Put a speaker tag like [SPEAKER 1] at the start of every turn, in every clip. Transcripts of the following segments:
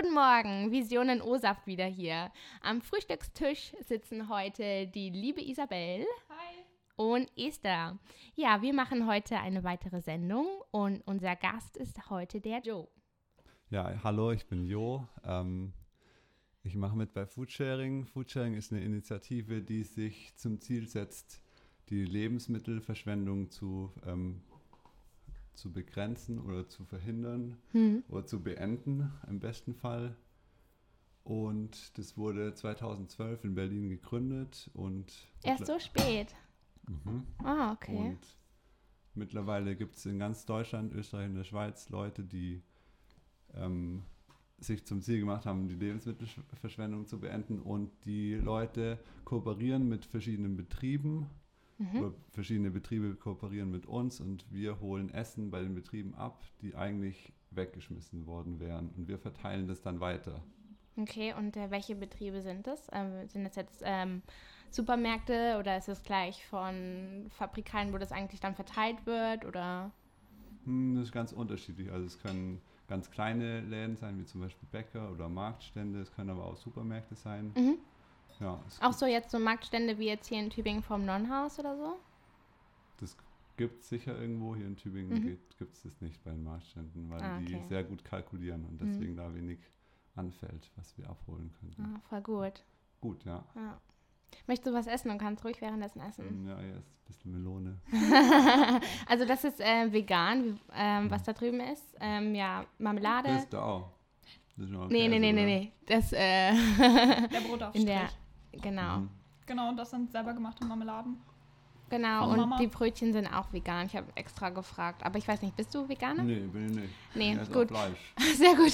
[SPEAKER 1] Guten Morgen, Visionen O-Saft wieder hier. Am Frühstückstisch sitzen heute die liebe Isabel.
[SPEAKER 2] Hi.
[SPEAKER 1] Und Esther. Ja, wir machen heute eine weitere Sendung und unser Gast ist heute der Joe.
[SPEAKER 3] Ja, hallo, ich bin Jo. Ähm, ich mache mit bei Foodsharing. Foodsharing ist eine Initiative, die sich zum Ziel setzt, die Lebensmittelverschwendung zu, ähm, zu begrenzen oder zu verhindern
[SPEAKER 1] Hm.
[SPEAKER 3] oder zu beenden im besten Fall. Und das wurde 2012 in Berlin gegründet und
[SPEAKER 1] Erst so spät.
[SPEAKER 3] Mhm.
[SPEAKER 1] Ah, okay.
[SPEAKER 3] Und mittlerweile gibt es in ganz Deutschland, Österreich und der Schweiz Leute, die ähm, sich zum Ziel gemacht haben, die Lebensmittelverschwendung zu beenden. Und die Leute kooperieren mit verschiedenen Betrieben.
[SPEAKER 1] Mhm.
[SPEAKER 3] Verschiedene Betriebe kooperieren mit uns und wir holen Essen bei den Betrieben ab, die eigentlich weggeschmissen worden wären. Und wir verteilen das dann weiter.
[SPEAKER 1] Okay, und äh, welche Betriebe sind das? Ähm, sind das jetzt ähm, Supermärkte oder ist es gleich von Fabrikanten, wo das eigentlich dann verteilt wird? Oder?
[SPEAKER 3] Hm, Das ist ganz unterschiedlich. Also es können ganz kleine Läden sein, wie zum Beispiel Bäcker oder Marktstände. Es können aber auch Supermärkte sein.
[SPEAKER 1] Mhm.
[SPEAKER 3] Ja,
[SPEAKER 1] Auch so jetzt so Marktstände wie jetzt hier in Tübingen vom Nonnenhaus oder so?
[SPEAKER 3] Das gibt es sicher irgendwo. Hier in Tübingen
[SPEAKER 1] Mhm.
[SPEAKER 3] gibt es das nicht bei den Marktständen, weil
[SPEAKER 1] Ah,
[SPEAKER 3] die
[SPEAKER 1] okay.
[SPEAKER 3] sehr gut kalkulieren und
[SPEAKER 1] Mhm.
[SPEAKER 3] deswegen da wenig anfällt, was wir abholen könnten.
[SPEAKER 1] Ah, voll gut.
[SPEAKER 3] Gut, ja.
[SPEAKER 1] Ja. Möchtest du was essen und kannst ruhig währenddessen essen?
[SPEAKER 3] Ja, jetzt ein bisschen Melone.
[SPEAKER 1] also das ist äh, vegan, wie, ähm, was da drüben ist. Ähm, ja, Marmelade.
[SPEAKER 3] Das ist da auch. Das ist
[SPEAKER 1] nee, nee,
[SPEAKER 3] Käse,
[SPEAKER 1] nee, nee, nee. Das, äh,
[SPEAKER 2] Der Brotaufstrich.
[SPEAKER 1] in der, genau.
[SPEAKER 3] Mhm.
[SPEAKER 2] Genau, und das sind selber gemachte Marmeladen.
[SPEAKER 1] Genau,
[SPEAKER 2] Von
[SPEAKER 1] und
[SPEAKER 2] Mama.
[SPEAKER 1] die Brötchen sind auch vegan. Ich habe extra gefragt. Aber ich weiß nicht, bist du Veganer?
[SPEAKER 3] Nee, bin ich nicht.
[SPEAKER 1] Nee,
[SPEAKER 3] ich esse
[SPEAKER 1] gut.
[SPEAKER 3] Auch Fleisch.
[SPEAKER 1] Sehr gut.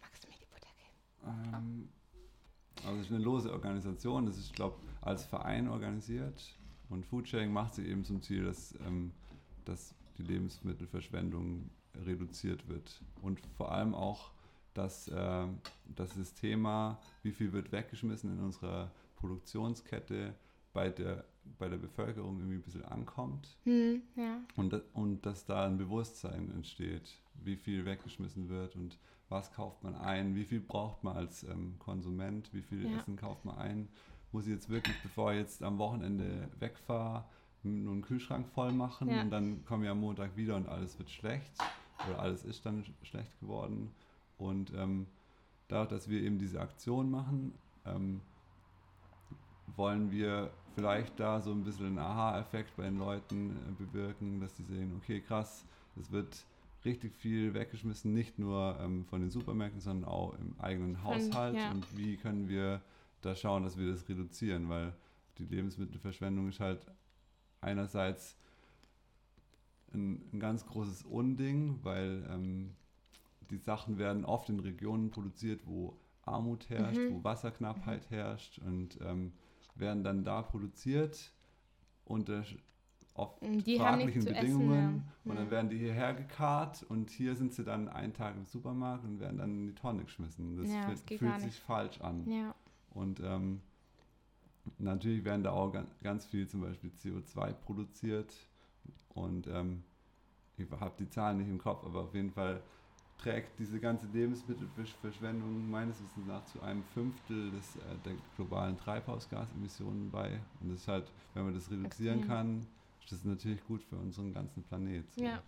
[SPEAKER 1] Magst du mir die Butter geben?
[SPEAKER 3] Ähm, also es ist eine lose Organisation, das ist, glaube als Verein organisiert und Foodsharing macht sich eben zum Ziel, dass, ähm, dass die Lebensmittelverschwendung reduziert wird und vor allem auch, dass, äh, das Thema, wie viel wird weggeschmissen in unserer Produktionskette, bei der, bei der Bevölkerung irgendwie ein bisschen ankommt
[SPEAKER 1] Hm, ja.
[SPEAKER 3] und, und dass da ein Bewusstsein entsteht, wie viel weggeschmissen wird und was kauft man ein, wie viel braucht man als ähm, Konsument, wie viel
[SPEAKER 1] Ja.
[SPEAKER 3] Essen kauft man ein. Muss ich jetzt wirklich, bevor ich jetzt am Wochenende wegfahre, nur einen Kühlschrank voll machen
[SPEAKER 1] Ja.
[SPEAKER 3] und dann komme ich am Montag wieder und alles wird schlecht oder alles ist dann sch- schlecht geworden. Und ähm, dadurch, dass wir eben diese Aktion machen, ähm, wollen wir vielleicht da so ein bisschen einen Aha-Effekt bei den Leuten äh, bewirken, dass die sehen, okay, krass, es wird richtig viel weggeschmissen, nicht nur ähm, von den Supermärkten, sondern auch im eigenen
[SPEAKER 1] Von-
[SPEAKER 3] Haushalt.
[SPEAKER 1] ja.
[SPEAKER 3] Und wie können wir da schauen, dass wir das reduzieren, weil die Lebensmittelverschwendung ist halt einerseits ein, ein ganz großes Unding, weil ähm, die Sachen werden oft in Regionen produziert, wo Armut herrscht,
[SPEAKER 1] Mhm.
[SPEAKER 3] wo Wasserknappheit herrscht und ähm, werden dann da produziert unter oft
[SPEAKER 1] Die haben nichts
[SPEAKER 3] fraglichen
[SPEAKER 1] zu essen,
[SPEAKER 3] Bedingungen
[SPEAKER 1] ja.
[SPEAKER 3] und dann werden die hierher gekarrt und hier sind sie dann einen Tag im Supermarkt und werden dann in die Tonne geschmissen. Das,
[SPEAKER 1] Ja, das
[SPEAKER 3] fühlt sich falsch an.
[SPEAKER 1] Ja.
[SPEAKER 3] Und ähm, natürlich werden da auch ganz, ganz viel zum Beispiel CO2 produziert. Und ähm, ich habe die Zahlen nicht im Kopf, aber auf jeden Fall trägt diese ganze Lebensmittelverschwendung meines Wissens nach zu einem Fünftel des, äh, der globalen Treibhausgasemissionen bei. Und das ist halt, wenn man das reduzieren
[SPEAKER 1] Extrem.
[SPEAKER 3] kann, ist das natürlich gut für unseren ganzen Planet. so.
[SPEAKER 1] Ja.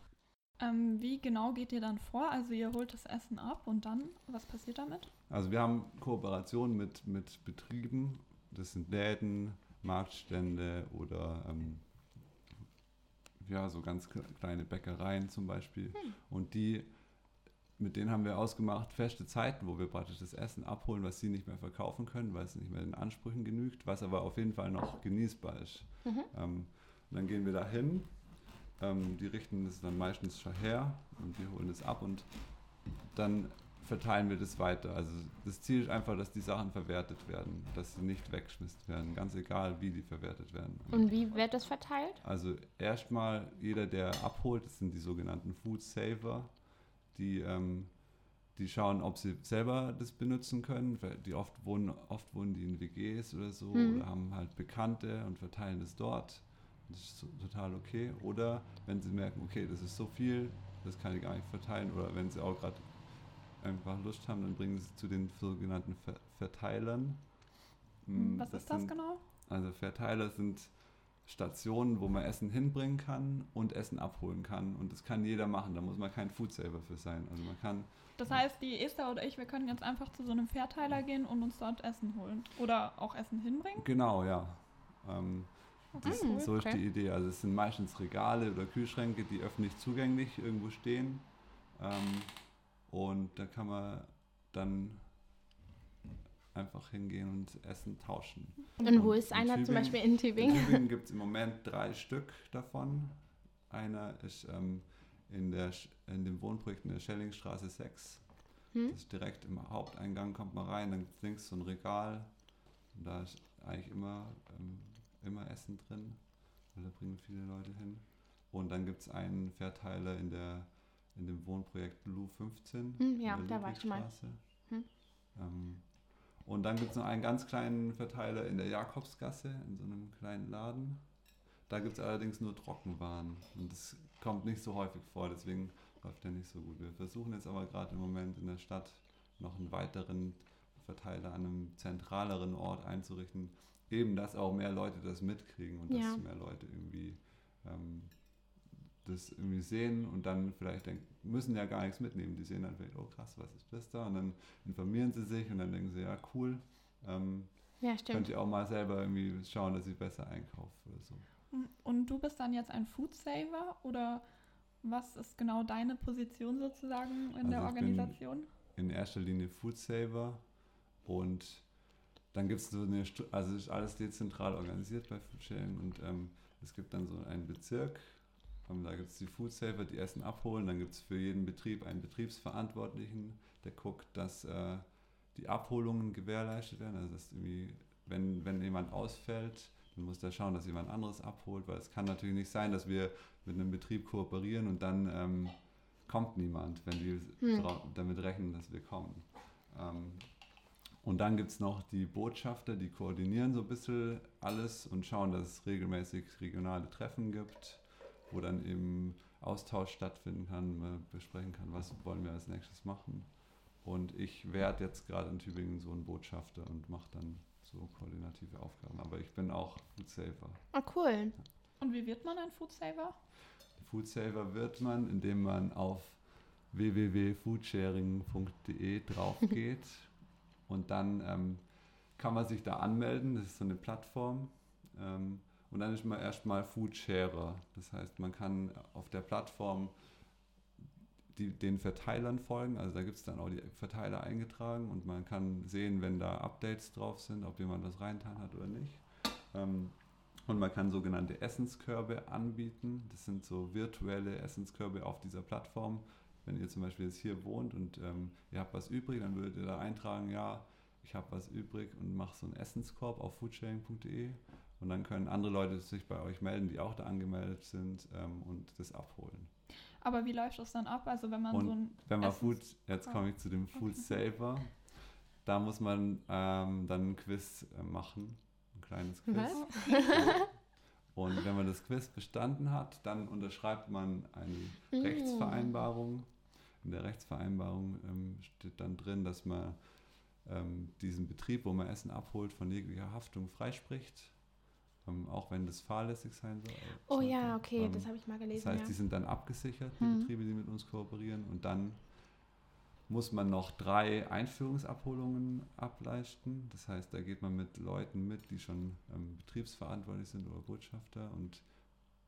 [SPEAKER 2] Ähm, wie genau geht ihr dann vor? Also ihr holt das Essen ab und dann, was passiert damit?
[SPEAKER 3] Also wir haben Kooperationen mit, mit Betrieben, das sind Läden, Marktstände oder ähm, ja, so ganz kle- kleine Bäckereien zum Beispiel. Und die, mit denen haben wir ausgemacht, feste Zeiten, wo wir praktisch das Essen abholen, was sie nicht mehr verkaufen können, weil es nicht mehr den Ansprüchen genügt, was aber auf jeden Fall noch genießbar ist.
[SPEAKER 1] Mhm.
[SPEAKER 3] Ähm, dann gehen wir da hin, ähm, die richten das dann meistens schon her und wir holen es ab und dann verteilen wir das weiter. Also das Ziel ist einfach, dass die Sachen verwertet werden, dass sie nicht weggeschmissen werden, ganz egal, wie die verwertet werden.
[SPEAKER 1] Und wie wird das verteilt?
[SPEAKER 3] Also erstmal jeder, der abholt, das sind die sogenannten Food Saver, die, ähm, die schauen, ob sie selber das benutzen können. Die oft wohnen, oft wohnen die in WGs oder so
[SPEAKER 1] Mhm.
[SPEAKER 3] oder haben halt Bekannte und verteilen das dort. Das ist total okay. Oder wenn sie merken, okay, das ist so viel, das kann ich gar nicht verteilen. Oder wenn sie auch gerade einfach Lust haben, dann bringen sie es zu den sogenannten Ver Verteilern. Mm,
[SPEAKER 2] Was ist das
[SPEAKER 3] sind,
[SPEAKER 2] genau?
[SPEAKER 3] Also Verteiler sind Stationen, wo man Essen hinbringen kann und Essen abholen kann. Und das kann jeder machen, da muss man kein Foodsaver für sein. Also man kann,
[SPEAKER 2] Das heißt, die Esther oder ich, wir können jetzt einfach zu so einem Verteiler gehen und uns dort Essen holen. Oder auch Essen hinbringen.
[SPEAKER 3] genau, ja. Ähm, das,
[SPEAKER 1] Mhm,
[SPEAKER 3] so ist
[SPEAKER 1] okay.
[SPEAKER 3] die Idee. Also es sind meistens Regale oder Kühlschränke, die öffentlich zugänglich irgendwo stehen. Ähm, und da kann man dann einfach hingehen und Essen tauschen.
[SPEAKER 1] Und wo ist
[SPEAKER 3] in
[SPEAKER 1] einer zum
[SPEAKER 3] Tübingen-
[SPEAKER 1] Beispiel in
[SPEAKER 3] In
[SPEAKER 1] Tübingen?
[SPEAKER 3] Tübingen gibt es im Moment drei Stück davon. Einer ist ähm, in, der, in dem Wohnprojekt in der Schellingstraße 6.
[SPEAKER 1] Hm?
[SPEAKER 3] Das ist direkt im Haupteingang, kommt man rein, dann gibt's links so ein Regal. Und da ist eigentlich immer, ähm, immer Essen drin, weil da bringen viele Leute hin. Und dann gibt es einen Verteiler in, der, in dem Wohnprojekt Blue 15.
[SPEAKER 1] Hm, ja,
[SPEAKER 3] in der
[SPEAKER 1] da war ich mal. Hm.
[SPEAKER 3] Ähm, und dann gibt es noch einen ganz kleinen Verteiler in der Jakobsgasse, in so einem kleinen Laden. Da gibt es allerdings nur Trockenwaren. Und das kommt nicht so häufig vor, deswegen läuft der nicht so gut. Wir versuchen jetzt aber gerade im Moment in der Stadt noch einen weiteren Verteiler an einem zentraleren Ort einzurichten. Eben, dass auch mehr Leute das mitkriegen und
[SPEAKER 1] Ja.
[SPEAKER 3] dass mehr Leute irgendwie ähm, das irgendwie sehen und dann vielleicht denken, müssen ja gar nichts mitnehmen. Die sehen dann vielleicht, oh krass, was ist das da? Und dann informieren sie sich und dann denken sie, ja cool, ähm,
[SPEAKER 1] Ja,
[SPEAKER 3] könnt ihr auch mal selber irgendwie schauen, dass ich besser einkaufe oder so.
[SPEAKER 2] Und du bist dann jetzt ein Food Saver oder was ist genau deine Position sozusagen in der
[SPEAKER 3] Also bin-
[SPEAKER 2] Organisation?
[SPEAKER 3] In erster Linie Food Saver und dann gibt es so eine, also es ist alles dezentral organisiert bei Foodsharing und ähm, es gibt dann so einen Bezirk, ähm, da gibt es die Food Saver, die Essen abholen, dann gibt es für jeden Betrieb einen Betriebsverantwortlichen, der guckt, dass äh, die Abholungen gewährleistet werden, also dass irgendwie, wenn, wenn jemand ausfällt, dann muss der schauen, dass jemand anderes abholt, weil es kann natürlich nicht sein, dass wir mit einem Betrieb kooperieren und dann ähm, kommt niemand, wenn die
[SPEAKER 1] Hm.
[SPEAKER 3] damit rechnen, dass wir kommen. Ähm, und dann gibt es noch die Botschafter, die koordinieren so ein bisschen alles und schauen, dass es regelmäßig regionale Treffen gibt, wo dann eben Austausch stattfinden kann, man besprechen kann, was wollen wir als nächstes machen. Und ich werde jetzt gerade in Tübingen so ein Botschafter und mache dann so koordinative Aufgaben. Aber ich bin auch Food Saver.
[SPEAKER 1] Oh, cool.
[SPEAKER 2] Und wie wird man ein Food Saver?
[SPEAKER 3] Food Saver wird man, indem man auf www.foodsharing.de drauf geht und dann ähm, kann man sich da anmelden. Das ist so eine Plattform. Ähm, und dann ist man erstmal Foodsharer. Das heißt, man kann auf der Plattform die, den Verteilern folgen. Also da gibt es dann auch die Verteiler eingetragen und man kann sehen, wenn da Updates drauf sind, ob jemand was reintan hat oder nicht. Ähm, und man kann sogenannte Essenskörbe anbieten. Das sind so virtuelle Essenskörbe auf dieser Plattform. Wenn ihr zum Beispiel jetzt hier wohnt und ähm, ihr habt was übrig, dann würdet ihr da eintragen, ja, ich habe was übrig und mache so einen Essenskorb auf foodsharing.de. Und dann können andere Leute sich bei euch melden, die auch da angemeldet sind ähm, und das abholen.
[SPEAKER 2] Aber wie läuft das dann ab? Also wenn man
[SPEAKER 3] Und
[SPEAKER 2] so ein
[SPEAKER 3] Wenn man Food, jetzt komme ich zu dem Food Saver, da muss man ähm, dann ein Quiz äh, machen, ein kleines Quiz.
[SPEAKER 1] Was?
[SPEAKER 3] Und wenn man das Quiz bestanden hat, dann unterschreibt man eine
[SPEAKER 1] Mm.
[SPEAKER 3] Rechtsvereinbarung. In der Rechtsvereinbarung ähm, steht dann drin, dass man ähm, diesen Betrieb, wo man Essen abholt, von jeglicher Haftung freispricht. Ähm, auch wenn das fahrlässig sein soll.
[SPEAKER 1] Oh
[SPEAKER 3] sollte.
[SPEAKER 1] ja, okay,
[SPEAKER 3] Ähm,
[SPEAKER 1] das habe ich mal
[SPEAKER 3] das
[SPEAKER 1] gelesen.
[SPEAKER 3] heißt,
[SPEAKER 1] ja.
[SPEAKER 3] die sind dann abgesichert, die
[SPEAKER 1] Mhm.
[SPEAKER 3] Betriebe, die mit uns kooperieren. Und dann muss man noch drei Einführungsabholungen ableisten. Das heißt, da geht man mit Leuten mit, die schon ähm, betriebsverantwortlich sind oder Botschafter. Und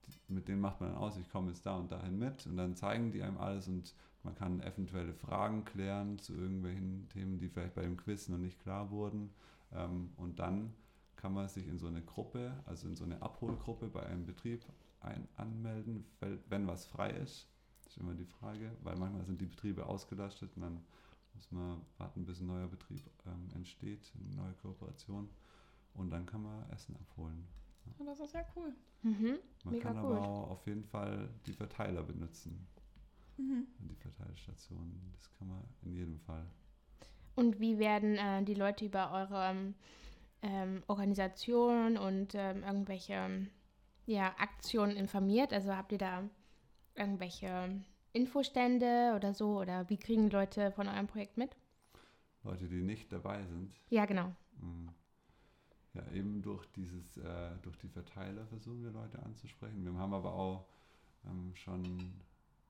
[SPEAKER 3] die, mit denen macht man dann aus, ich komme jetzt da und dahin mit. Und dann zeigen die einem alles und man kann eventuelle Fragen klären zu irgendwelchen Themen, die vielleicht bei dem Quiz noch nicht klar wurden. Ähm, und dann kann man sich in so eine Gruppe, also in so eine Abholgruppe bei einem Betrieb ein, anmelden, wenn was frei ist. Das ist immer die Frage, weil manchmal sind die Betriebe ausgelastet und dann muss man warten, bis ein neuer Betrieb ähm, entsteht, eine neue Kooperation. Und dann kann man Essen abholen.
[SPEAKER 2] Ja, Das ist ja cool.
[SPEAKER 1] Mhm.
[SPEAKER 3] Man
[SPEAKER 1] Mega
[SPEAKER 3] kann aber auch auf jeden Fall die Verteiler benutzen,
[SPEAKER 2] Mhm.
[SPEAKER 3] die Verteilstationen. Das kann man in jedem Fall.
[SPEAKER 1] Und wie werden äh, die Leute über eure ähm, ähm, Organisation und ähm, irgendwelche ja, Aktionen informiert? Also habt ihr da irgendwelche Infostände oder so? Oder wie kriegen Leute von eurem Projekt mit?
[SPEAKER 3] Leute, die nicht dabei sind.
[SPEAKER 1] Ja, genau.
[SPEAKER 3] Mm. Ja, eben durch dieses, äh, durch die Verteiler versuchen wir Leute anzusprechen. Wir haben aber auch ähm, schon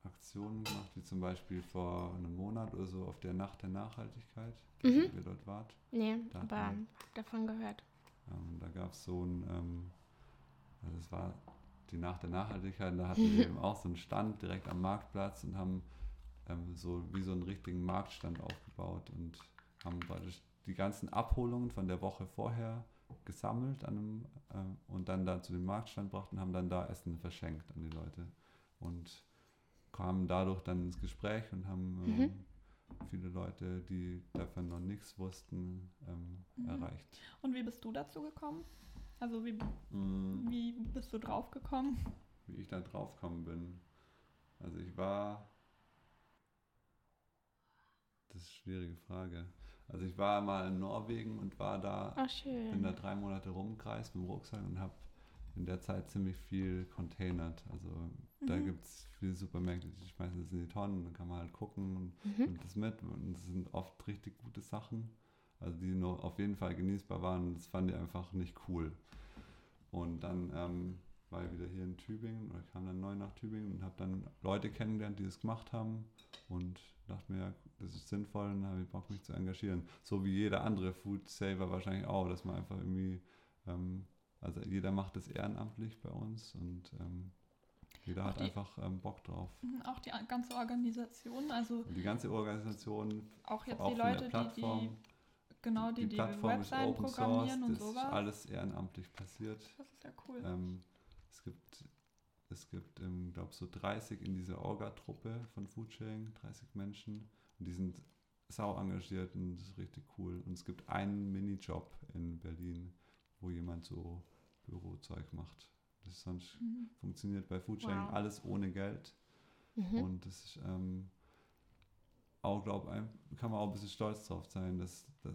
[SPEAKER 3] Aktionen gemacht, wie zum Beispiel vor einem Monat oder so auf der Nacht der Nachhaltigkeit,
[SPEAKER 1] Mhm.
[SPEAKER 3] ihr dort wart.
[SPEAKER 1] Nee,
[SPEAKER 3] Da
[SPEAKER 1] aber hab davon gehört.
[SPEAKER 3] Ähm, da gab es so ein, ähm, also es war die Nacht der Nachhaltigkeit, da hatten wir eben auch so einen Stand direkt am Marktplatz und haben ähm, so wie so einen richtigen Marktstand aufgebaut und haben praktisch die ganzen Abholungen von der Woche vorher gesammelt einem, ähm, und dann da zu dem Marktstand gebracht und haben dann da Essen verschenkt an die Leute und kamen dadurch dann ins Gespräch und haben ähm,
[SPEAKER 1] Mhm.
[SPEAKER 3] viele Leute, die davon noch nichts wussten, ähm,
[SPEAKER 2] Mhm.
[SPEAKER 3] erreicht.
[SPEAKER 2] Und wie bist du dazu gekommen? Also wie,
[SPEAKER 3] Mm.
[SPEAKER 2] wie bist du drauf gekommen?
[SPEAKER 3] wie ich da drauf gekommen bin. Also ich war. Das ist eine schwierige Frage. Also ich war mal in Norwegen und war da,
[SPEAKER 1] Oh,
[SPEAKER 3] bin da drei Monate rumgereist mit dem Rucksack und habe in der Zeit ziemlich viel containert. Also da
[SPEAKER 2] Mhm.
[SPEAKER 3] gibt es viele Supermärkte, die schmeißen das in die Tonnen, dann kann man halt gucken und
[SPEAKER 1] Mhm.
[SPEAKER 3] nimmt das mit. Und es sind oft richtig gute Sachen, also die noch auf jeden Fall genießbar waren. Das fand ich einfach nicht cool. Und dann ähm, war ich wieder hier in Tübingen oder kam dann neu nach Tübingen und habe dann Leute kennengelernt, die das gemacht haben und dachte mir, ja, das ist sinnvoll und habe ich Bock, mich zu engagieren. So wie jeder andere Food Saver wahrscheinlich auch, dass man einfach irgendwie, ähm, also jeder macht das ehrenamtlich bei uns und ähm, jeder
[SPEAKER 2] Auch
[SPEAKER 3] hat
[SPEAKER 2] die-
[SPEAKER 3] einfach ähm, Bock drauf.
[SPEAKER 2] Mhm, Auch die ganze Organisation, also
[SPEAKER 3] Und die ganze Organisation,
[SPEAKER 2] auch jetzt
[SPEAKER 3] auch
[SPEAKER 2] die Leute, die
[SPEAKER 3] Plattform,
[SPEAKER 2] die genau die, die,
[SPEAKER 3] Plattform ist
[SPEAKER 2] Webseiten
[SPEAKER 3] Open Source,
[SPEAKER 2] programmieren und
[SPEAKER 3] das ist
[SPEAKER 2] sowas.
[SPEAKER 3] alles ehrenamtlich passiert.
[SPEAKER 2] Das ist ja cool.
[SPEAKER 3] Ähm, es gibt, es gibt ähm, glaube so 30 in dieser Orga-Truppe von Foodsharing, 30 Menschen. Und die sind sau engagiert und das ist richtig cool. Und es gibt einen Minijob in Berlin, wo jemand so Bürozeug macht. Das sonst
[SPEAKER 2] Mhm.
[SPEAKER 3] funktioniert bei Foodsharing
[SPEAKER 1] Wow.
[SPEAKER 3] alles ohne Geld.
[SPEAKER 1] Mhm.
[SPEAKER 3] Und das ist ähm, auch, glaube ich, kann man auch ein bisschen stolz drauf sein, dass, dass,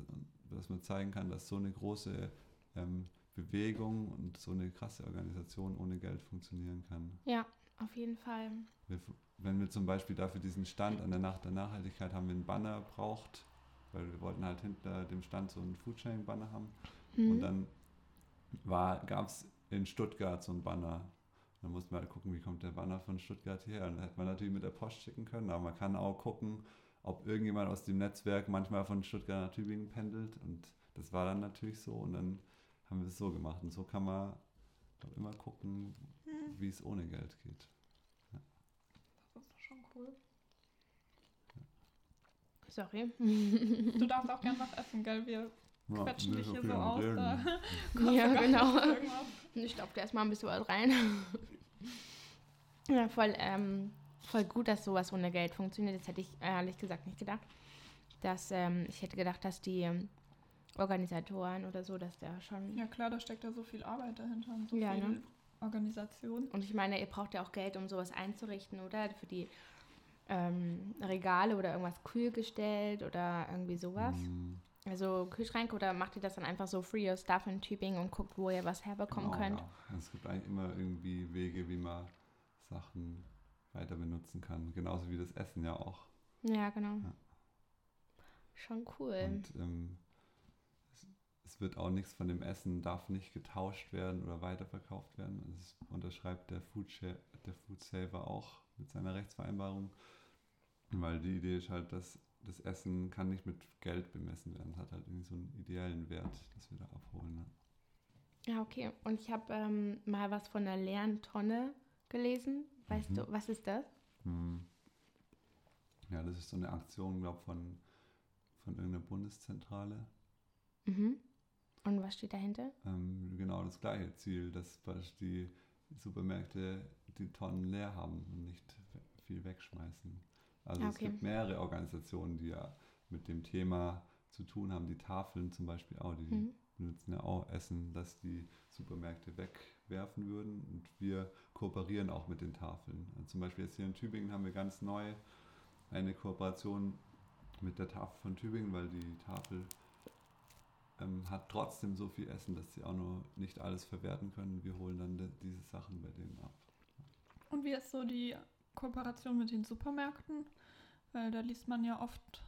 [SPEAKER 3] dass man zeigen kann, dass so eine große ähm, Bewegung und so eine krasse Organisation ohne Geld funktionieren kann.
[SPEAKER 1] Ja, auf jeden Fall.
[SPEAKER 3] Wir, wenn wir zum Beispiel dafür diesen Stand an der Nacht der Nachhaltigkeit haben wir einen Banner braucht, weil wir wollten halt hinter dem Stand so einen Foodsharing-Banner haben.
[SPEAKER 1] Mhm.
[SPEAKER 3] Und dann gab es in Stuttgart so ein Banner. Dann musste man halt gucken, wie kommt der Banner von Stuttgart her. Und da hätte man natürlich mit der Post schicken können, aber man kann auch gucken, ob irgendjemand aus dem Netzwerk manchmal von Stuttgart nach Tübingen pendelt. Und das war dann natürlich so. Und dann haben wir es so gemacht. Und so kann man auch immer gucken,
[SPEAKER 2] Mhm.
[SPEAKER 3] wie es ohne Geld geht.
[SPEAKER 2] Das ist schon cool.
[SPEAKER 1] Sorry.
[SPEAKER 2] Du darfst auch gern was essen, gell? Wir
[SPEAKER 3] Ja,
[SPEAKER 2] quetschen
[SPEAKER 3] wir
[SPEAKER 2] dich
[SPEAKER 3] so
[SPEAKER 2] hier so aus. Da
[SPEAKER 1] ja,
[SPEAKER 2] gar
[SPEAKER 1] genau. Ich glaube, erstmal ein bisschen was rein. ja, voll, ähm, voll gut, dass sowas ohne Geld funktioniert. Das hätte ich ehrlich gesagt nicht gedacht. Dass, ähm, ich hätte gedacht, dass die ähm, Organisatoren oder so, dass der schon.
[SPEAKER 2] Ja klar, da steckt ja so viel Arbeit dahinter und so
[SPEAKER 1] Ja,
[SPEAKER 2] viel
[SPEAKER 1] ne?
[SPEAKER 2] Organisation.
[SPEAKER 1] Und ich meine, ihr braucht ja auch Geld, um sowas einzurichten, oder? Für die ähm, Regale oder irgendwas kühl gestellt oder irgendwie sowas.
[SPEAKER 3] Mhm.
[SPEAKER 1] Also Kühlschränke oder macht ihr das dann einfach so free your stuff in Tübingen und guckt, wo ihr was herbekommen
[SPEAKER 3] Genau,
[SPEAKER 1] könnt?
[SPEAKER 3] Ja. Es gibt eigentlich immer irgendwie Wege, wie man Sachen weiter benutzen kann. Genauso wie das Essen ja auch.
[SPEAKER 1] Ja, genau.
[SPEAKER 3] Ja.
[SPEAKER 1] Schon cool.
[SPEAKER 3] Und ähm, es, es wird auch nichts von dem Essen, darf nicht getauscht werden oder weiterverkauft werden. Das unterschreibt der Food, der Food Saver auch mit seiner Rechtsvereinbarung. Weil die Idee ist halt, dass das Essen kann nicht mit Geld bemessen werden. Es hat halt irgendwie so einen ideellen Wert, das wir da abholen. Ne?
[SPEAKER 1] Ja, okay. Und ich habe ähm, mal was von einer leeren Tonne gelesen. Weißt
[SPEAKER 3] Mhm.
[SPEAKER 1] du, was ist das?
[SPEAKER 3] Hm. Ja, das ist so eine Aktion, glaube von, von irgendeiner Bundeszentrale.
[SPEAKER 1] Mhm. Und was steht dahinter?
[SPEAKER 3] Ähm, genau das gleiche Ziel, dass die Supermärkte die Tonnen leer haben und nicht viel wegschmeißen. Also
[SPEAKER 1] Ah,
[SPEAKER 3] es
[SPEAKER 1] okay.
[SPEAKER 3] gibt mehrere Organisationen, die ja mit dem Thema zu tun haben. Die Tafeln zum Beispiel auch, die
[SPEAKER 1] Mhm.
[SPEAKER 3] benutzen ja auch Essen, dass die Supermärkte wegwerfen würden. Und wir kooperieren auch mit den Tafeln. Also zum Beispiel jetzt hier in Tübingen haben wir ganz neu eine Kooperation mit der Tafel von Tübingen, weil die Tafel ähm, hat trotzdem so viel Essen, dass sie auch nur nicht alles verwerten können. Wir holen dann de- diese Sachen bei denen ab.
[SPEAKER 2] Und wie ist so die Kooperation mit den Supermärkten? Weil da liest man ja oft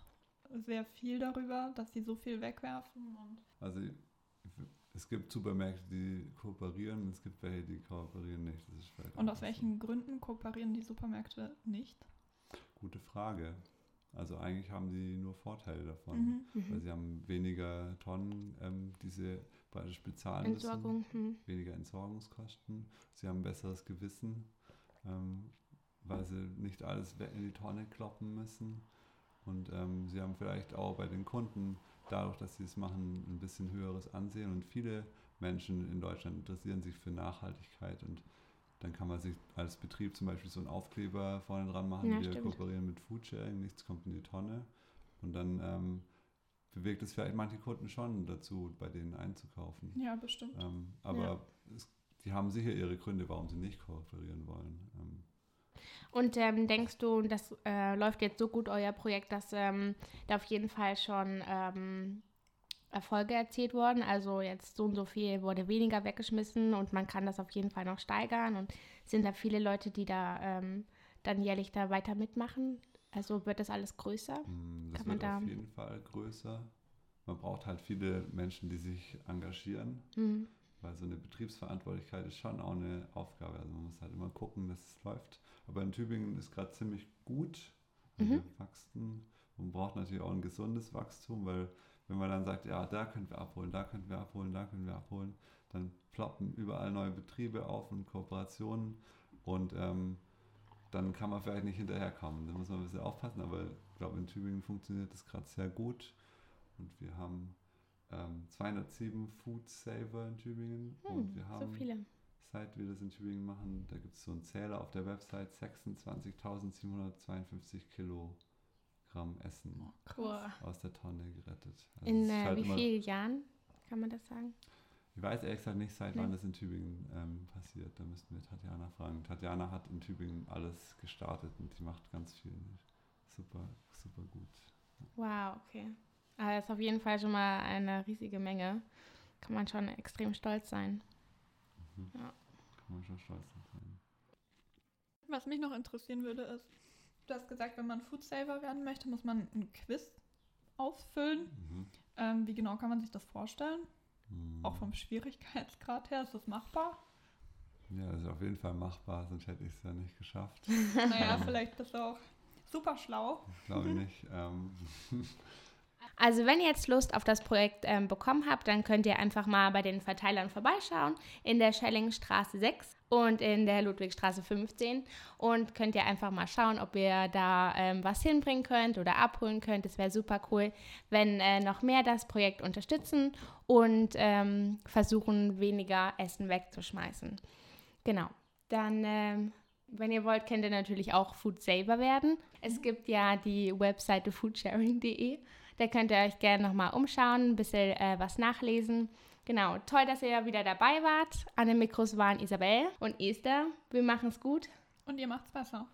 [SPEAKER 2] sehr viel darüber, dass sie so viel wegwerfen. Und
[SPEAKER 3] Also es gibt Supermärkte, die kooperieren, es gibt welche, die kooperieren nicht. Das ist vielleicht
[SPEAKER 2] und aus
[SPEAKER 3] so.
[SPEAKER 2] welchen Gründen kooperieren die Supermärkte nicht?
[SPEAKER 3] Gute Frage. Also eigentlich haben sie nur Vorteile davon.
[SPEAKER 2] Mhm.
[SPEAKER 3] Weil
[SPEAKER 1] Mhm.
[SPEAKER 3] sie haben weniger Tonnen, ähm, die sie praktisch bezahlen müssen.
[SPEAKER 1] Entsorgung. Hm.
[SPEAKER 3] weniger Entsorgungskosten. Sie haben ein besseres Gewissen, ähm, weil sie nicht alles in die Tonne kloppen müssen. Und ähm, sie haben vielleicht auch bei den Kunden, dadurch, dass sie es machen, ein bisschen höheres Ansehen. Und viele Menschen in Deutschland interessieren sich für Nachhaltigkeit. Und dann kann man sich als Betrieb zum Beispiel so einen Aufkleber vorne dran machen.
[SPEAKER 1] Ja,
[SPEAKER 3] Wir
[SPEAKER 1] stimmt.
[SPEAKER 3] kooperieren mit Foodsharing, nichts kommt in die Tonne. Und dann ähm, bewegt es vielleicht manche Kunden schon dazu, bei denen einzukaufen.
[SPEAKER 2] Ja, bestimmt.
[SPEAKER 3] Ähm, aber
[SPEAKER 1] Ja.
[SPEAKER 3] es, die haben sicher ihre Gründe, warum sie nicht kooperieren wollen.
[SPEAKER 1] Und ähm, denkst du, das äh, läuft jetzt so gut, euer Projekt, dass ähm, da auf jeden Fall schon ähm, Erfolge erzielt wurden? Also jetzt so und so viel wurde weniger weggeschmissen und man kann das auf jeden Fall noch steigern. Und sind da viele Leute, die da ähm, dann jährlich da weiter mitmachen? Also wird das alles größer?
[SPEAKER 3] mh, das
[SPEAKER 1] Kann man
[SPEAKER 3] wird
[SPEAKER 1] da-
[SPEAKER 3] auf jeden Fall größer. Man braucht halt viele Menschen, die sich engagieren,
[SPEAKER 1] Hm.
[SPEAKER 3] Weil so eine Betriebsverantwortlichkeit ist schon auch eine Aufgabe. Also man muss halt immer gucken, dass es läuft. Aber in Tübingen ist gerade ziemlich gut.
[SPEAKER 1] Mhm.
[SPEAKER 3] Wir wachsen. Man braucht natürlich auch ein gesundes Wachstum, weil wenn man dann sagt, ja, da können wir abholen, da können wir abholen, da können wir abholen, dann ploppen überall neue Betriebe auf und Kooperationen und ähm, dann kann man vielleicht nicht hinterherkommen. Da muss man ein bisschen aufpassen, aber ich glaube, in Tübingen funktioniert das gerade sehr gut und wir haben ähm, 207 Food Saver in Tübingen und
[SPEAKER 1] Hm,
[SPEAKER 3] wir
[SPEAKER 1] so
[SPEAKER 3] haben
[SPEAKER 1] viele.
[SPEAKER 3] seit wir das in Tübingen machen, da gibt es so einen Zähler auf der Website, 26.752 Kilogramm Essen
[SPEAKER 2] Oh,
[SPEAKER 3] aus der Tonne gerettet. Also
[SPEAKER 1] In äh,
[SPEAKER 3] halt
[SPEAKER 1] wie vielen Jahren kann man das sagen?
[SPEAKER 3] Ich weiß ehrlich gesagt nicht, seit
[SPEAKER 1] Nee.
[SPEAKER 3] wann das in Tübingen ähm, passiert. Da müssten wir Tatjana fragen. Tatjana hat in Tübingen alles gestartet und die macht ganz viel. Super, super gut.
[SPEAKER 1] Wow, okay. Aber das ist auf jeden Fall schon mal eine riesige Menge. Kann man schon extrem stolz sein.
[SPEAKER 3] Kann man schon stolz sein.
[SPEAKER 2] Was mich noch interessieren würde, ist, du hast gesagt, wenn man Foodsaver werden möchte, muss man ein Quiz ausfüllen.
[SPEAKER 3] Mhm.
[SPEAKER 2] Ähm, wie genau kann man sich das vorstellen?
[SPEAKER 3] Mhm.
[SPEAKER 2] Auch vom Schwierigkeitsgrad her, ist das machbar?
[SPEAKER 3] Ja, das ist auf jeden Fall machbar, sonst hätte ich es ja nicht geschafft.
[SPEAKER 2] naja,
[SPEAKER 3] Ähm.
[SPEAKER 2] vielleicht bist du auch super schlau.
[SPEAKER 3] Glaube ich nicht. Ähm,
[SPEAKER 1] Also wenn ihr jetzt Lust auf das Projekt ähm, bekommen habt, dann könnt ihr einfach mal bei den Verteilern vorbeischauen in der Schellingstraße 6 und in der Ludwigstraße 15 und könnt ihr einfach mal schauen, ob ihr da ähm, was hinbringen könnt oder abholen könnt. Es wäre super cool, wenn äh, noch mehr das Projekt unterstützen und ähm, versuchen, weniger Essen wegzuschmeißen. Genau. Dann, ähm, wenn ihr wollt, könnt ihr natürlich auch Food Saver werden. Es gibt ja die Webseite foodsharing.de. Da könnt ihr euch gerne nochmal umschauen, ein bisschen äh, was nachlesen. Genau, toll, dass ihr wieder dabei wart. An den Mikros waren Isabel und Esther. Wir machen es gut.
[SPEAKER 2] Und ihr macht's besser.